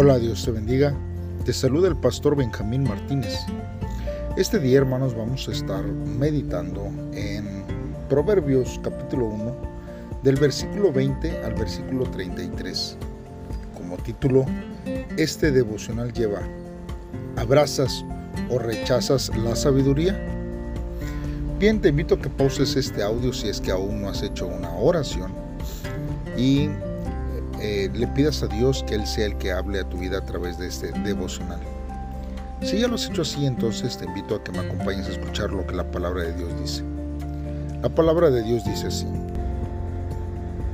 Hola, Dios te bendiga. Te saluda el pastor Benjamín Martínez. Este día, hermanos, vamos a estar meditando en Proverbios capítulo 1, del versículo 20 al versículo 33. Como título, este devocional lleva, ¿abrazas o rechazas la sabiduría? Bien, te invito a que pauses este audio si es que aún no has hecho una oración y eh, le pidas a Dios que Él sea el que hable a tu vida a través de este devocional. Si ya lo has hecho así, entonces te invito a que me acompañes a escuchar lo que la palabra de Dios dice. La palabra de Dios dice así.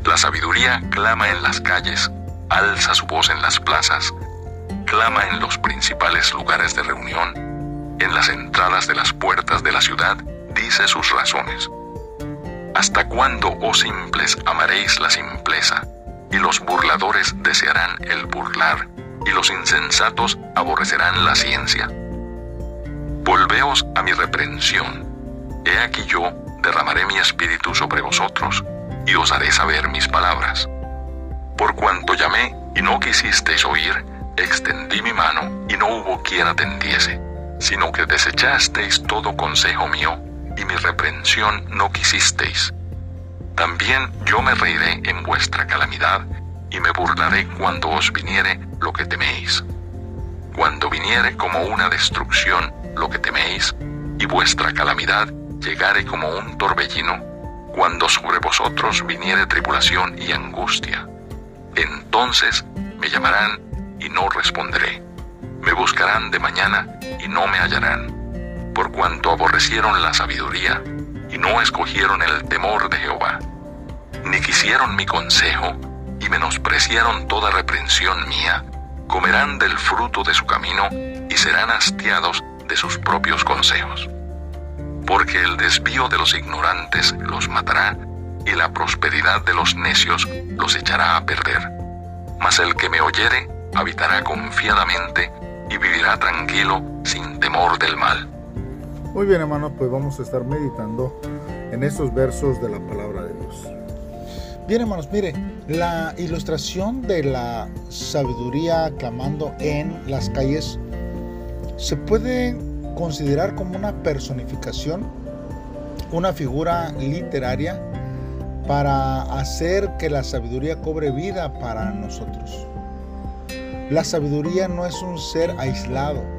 La sabiduría clama en las calles, alza su voz en las plazas, clama en los principales lugares de reunión, en las entradas de las puertas de la ciudad, dice sus razones. ¿Hasta cuándo, oh simples, amaréis la simpleza? Y los burladores desearán el burlar, y los insensatos aborrecerán la ciencia. Volveos a mi reprensión. He aquí yo derramaré mi espíritu sobre vosotros, y os haré saber mis palabras. Por cuanto llamé y no quisisteis oír, extendí mi mano y no hubo quien atendiese, sino que desechasteis todo consejo mío, y mi reprensión no quisisteis. También yo me reiré en vuestra calamidad y me burlaré cuando os viniere lo que teméis. Cuando viniere como una destrucción lo que teméis, y vuestra calamidad llegare como un torbellino, cuando sobre vosotros viniere tribulación y angustia. Entonces me llamarán y no responderé. Me buscarán de mañana y no me hallarán, por cuanto aborrecieron la sabiduría y no escogieron el temor de Jehová, ni quisieron mi consejo, y menospreciaron toda reprensión mía, comerán del fruto de su camino y serán hastiados de sus propios consejos. Porque el desvío de los ignorantes los matará y la prosperidad de los necios los echará a perder. Mas el que me oyere habitará confiadamente y vivirá tranquilo sin temor del mal. Muy bien hermanos, pues vamos a estar meditando en estos versos de la palabra de Dios. Bien hermanos, mire, la ilustración de la sabiduría clamando en las calles se puede considerar como una personificación, una figura literaria para hacer que la sabiduría cobre vida para nosotros. La sabiduría no es un ser aislado,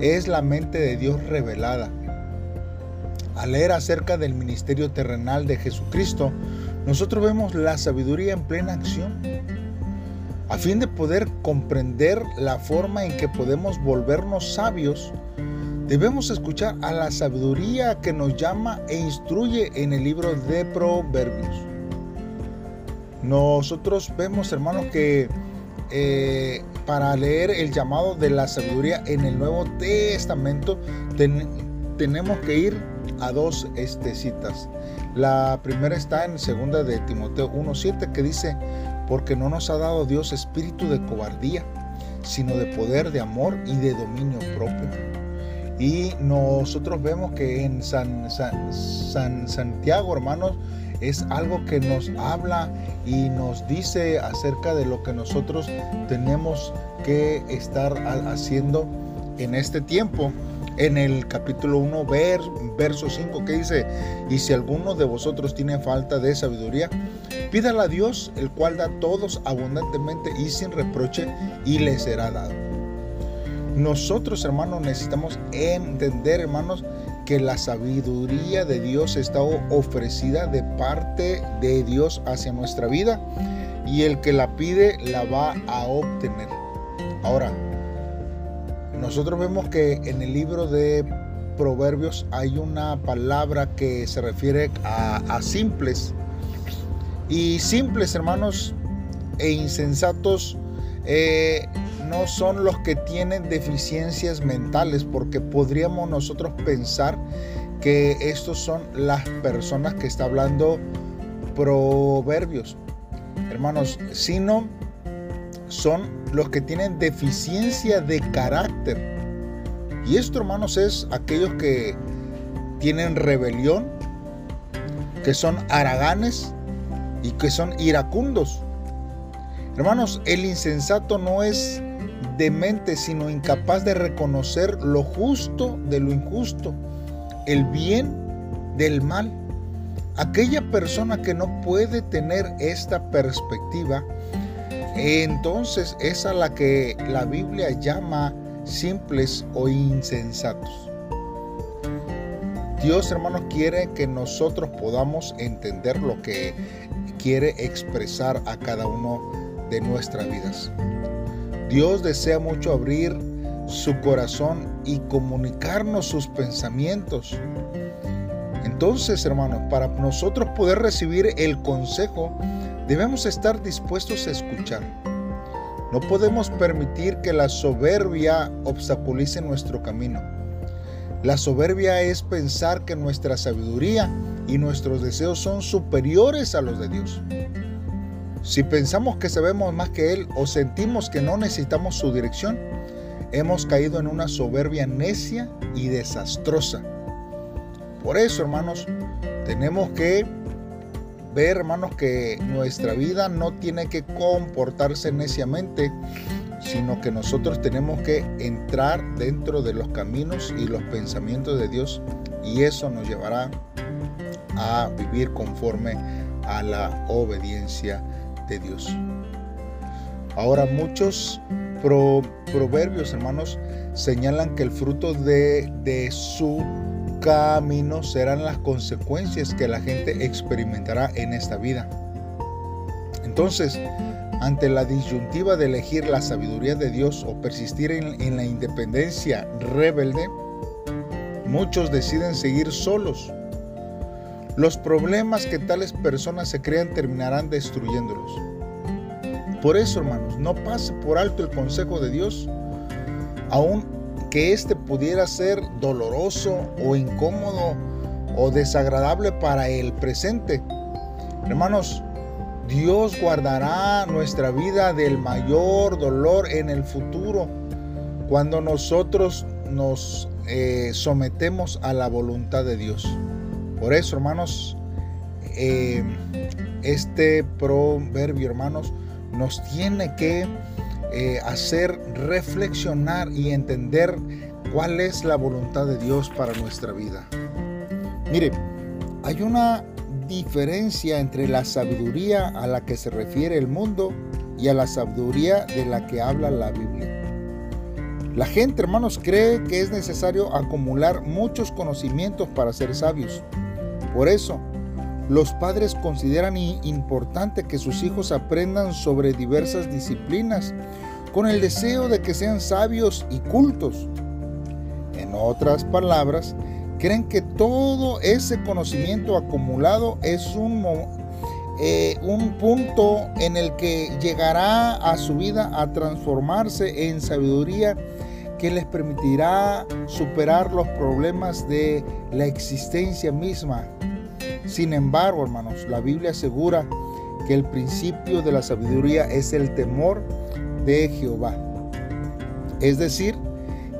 es la mente de Dios revelada. Al leer acerca del ministerio terrenal de Jesucristo, nosotros vemos la sabiduría en plena acción. A fin de poder comprender la forma en que podemos volvernos sabios, debemos escuchar a la sabiduría que nos llama e instruye en el libro de Proverbios. Nosotros vemos, hermanos, que eh, para leer el llamado de la sabiduría en el Nuevo Testamento tenemos que ir a dos este, citas. La primera está en segunda de Timoteo 1.7 que dice, porque no nos ha dado Dios espíritu de cobardía, sino de poder, de amor y de dominio propio. Y nosotros vemos que en San, San, Santiago, hermanos, es algo que nos habla y nos dice acerca de lo que nosotros tenemos que estar haciendo en este tiempo en el capítulo 1, verso 5, que dice, y si alguno de vosotros tiene falta de sabiduría, pídala a Dios, el cual da a todos abundantemente y sin reproche, y le será dado. Nosotros, hermanos, necesitamos entender, hermanos, que la sabiduría de Dios está ofrecida de parte de Dios hacia nuestra vida y el que la pide la va a obtener. Ahora, nosotros vemos que en el libro de Proverbios hay una palabra que se refiere a, simples. Y simples, hermanos, e insensatos eh, no son los que tienen deficiencias mentales, porque podríamos nosotros pensar que estos son las personas que está hablando Proverbios. Hermanos, sino son los que tienen deficiencia de carácter. Y esto, hermanos, es aquellos que tienen rebelión, que son haraganes y que son iracundos. Hermanos, el insensato no es demente, sino incapaz de reconocer lo justo de lo injusto, el bien del mal. Aquella persona que no puede tener esta perspectiva, entonces es a la que la Biblia llama simples o insensatos. Dios, hermanos, quiere que nosotros podamos entender lo que quiere expresar a cada uno de nuestras vidas. Dios desea mucho abrir su corazón y comunicarnos sus pensamientos. Entonces, hermanos, para nosotros poder recibir el consejo, debemos estar dispuestos a escuchar. No podemos permitir que la soberbia obstaculice nuestro camino. La soberbia es pensar que nuestra sabiduría y nuestros deseos son superiores a los de Dios. Si pensamos que sabemos más que Él o sentimos que no necesitamos su dirección, hemos caído en una soberbia necia y desastrosa. Por eso, hermanos, tenemos que ver, hermanos, que nuestra vida no tiene que comportarse neciamente, sino que nosotros tenemos que entrar dentro de los caminos y los pensamientos de Dios y eso nos llevará a vivir conforme a la obediencia de Dios. Ahora muchos proverbios, hermanos, señalan que el fruto de, su camino serán las consecuencias que la gente experimentará en esta vida. Entonces, ante la disyuntiva de elegir la sabiduría de Dios o persistir en, la independencia rebelde, muchos deciden seguir solos los problemas que tales personas se crean terminarán destruyéndolos. Por eso, hermanos, no pase por alto el consejo de Dios, aun que éste pudiera ser doloroso o incómodo o desagradable para el presente. Hermanos, Dios guardará nuestra vida del mayor dolor en el futuro cuando nosotros nos eh, sometemos a la voluntad de Dios. Por eso, hermanos, eh, este proverbio, hermanos, nos tiene que eh, hacer reflexionar y entender cuál es la voluntad de Dios para nuestra vida. Mire, hay una diferencia entre la sabiduría a la que se refiere el mundo y a la sabiduría de la que habla la Biblia. La gente, hermanos, cree que es necesario acumular muchos conocimientos para ser sabios. Por eso, los padres consideran importante que sus hijos aprendan sobre diversas disciplinas con el deseo de que sean sabios y cultos. En otras palabras, creen que todo ese conocimiento acumulado es un, eh, un punto en el que llegará a su vida a transformarse en sabiduría que les permitirá superar los problemas de la existencia misma. Sin embargo, hermanos, la Biblia asegura que el principio de la sabiduría es el temor de Jehová. Es decir,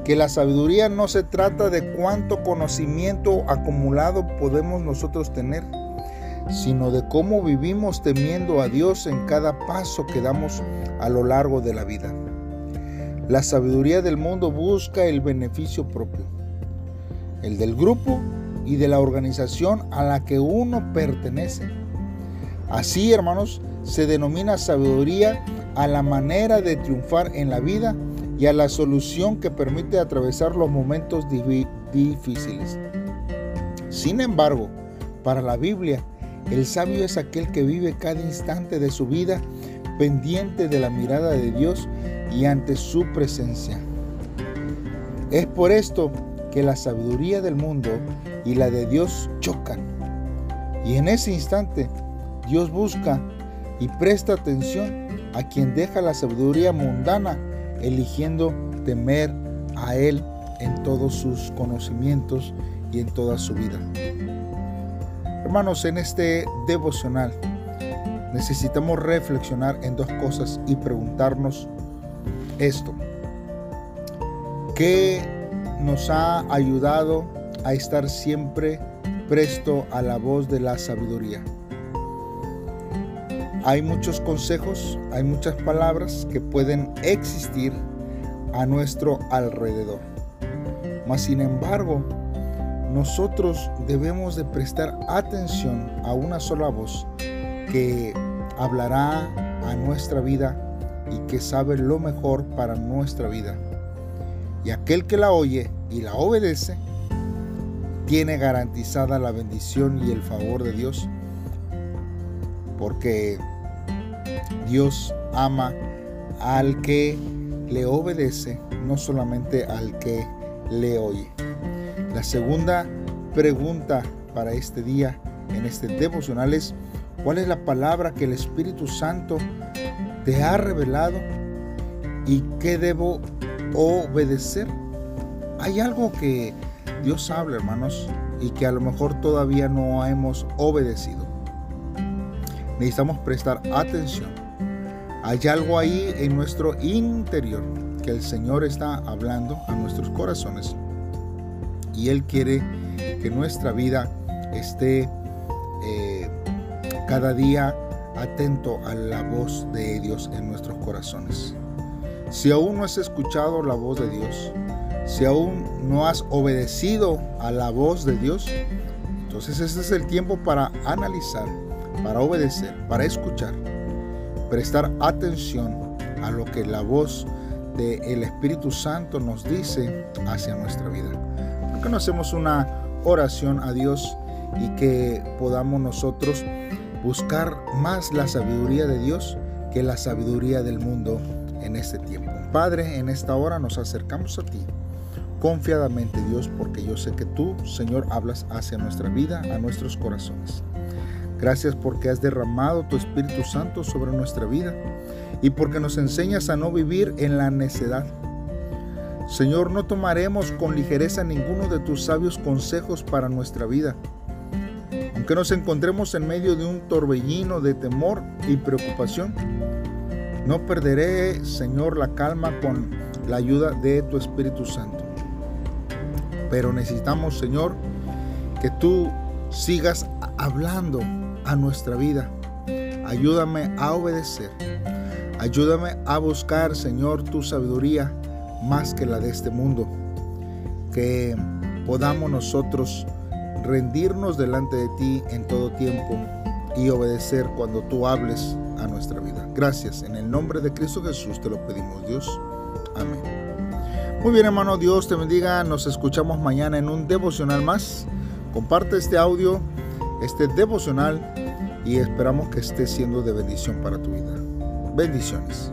que la sabiduría no se trata de cuánto conocimiento acumulado podemos nosotros tener, sino de cómo vivimos temiendo a Dios en cada paso que damos a lo largo de la vida. La sabiduría del mundo busca el beneficio propio. El del grupo y de la organización a la que uno pertenece. Así, hermanos, se denomina sabiduría a la manera de triunfar en la vida y a la solución que permite atravesar los momentos difíciles. Sin embargo, para la Biblia, el sabio es aquel que vive cada instante de su vida pendiente de la mirada de Dios y ante su presencia. Es por esto que la sabiduría del mundo y la de Dios chocan. Y en ese instante Dios busca y presta atención a quien deja la sabiduría mundana, eligiendo temer a Él en todos sus conocimientos y en toda su vida. Hermanos, en este devocional necesitamos reflexionar en dos cosas y preguntarnos esto. ¿Qué nos ha ayudado a estar siempre presto a la voz de la sabiduría? Hay muchos consejos, hay muchas palabras que pueden existir a nuestro alrededor. Mas sin embargo, nosotros debemos de prestar atención a una sola voz que hablará a nuestra vida y que sabe lo mejor para nuestra vida. Y aquel que la oye y la obedece, tiene garantizada la bendición y el favor de Dios, porque Dios ama al que le obedece, no solamente al que le oye. La segunda pregunta para este día en este devocional es, ¿cuál es la palabra que el Espíritu Santo te ha revelado y qué debo obedecer? Hay algo que Dios habla, hermanos, y que a lo mejor todavía no hemos obedecido. Necesitamos prestar atención. Hay algo ahí en nuestro interior que el Señor está hablando a nuestros corazones y Él quiere que nuestra vida esté eh, cada día atento a la voz de Dios en nuestros corazones. Si aún no has escuchado la voz de Dios, si aún no has obedecido a la voz de Dios, entonces este es el tiempo para analizar, para obedecer, para escuchar, prestar atención a lo que la voz del Espíritu Santo nos dice hacia nuestra vida que no hacemos una oración a Dios y que podamos nosotros buscar más la sabiduría de Dios que la sabiduría del mundo en este tiempo? Padre, en esta hora nos acercamos a ti confiadamente, Dios, porque yo sé que tú, Señor, hablas hacia nuestra vida, a nuestros corazones. Gracias porque has derramado tu Espíritu Santo sobre nuestra vida y porque nos enseñas a no vivir en la necedad Señor, no tomaremos con ligereza ninguno de tus sabios consejos para nuestra vida. Aunque nos encontremos en medio de un torbellino de temor y preocupación, no perderé, Señor, la calma con la ayuda de tu Espíritu Santo. Pero necesitamos, Señor, que tú sigas hablando a nuestra vida. Ayúdame a obedecer. Ayúdame a buscar, Señor, tu sabiduría más que la de este mundo. Que podamos nosotros rendirnos delante de ti en todo tiempo y obedecer cuando tú hables a nuestra vida. Gracias. En el nombre de Cristo Jesús te lo pedimos, Dios. Amén. Muy bien, hermano, Dios te bendiga. Nos escuchamos mañana en un devocional más. Comparte este audio, este devocional y esperamos que esté siendo de bendición para tu vida. Bendiciones.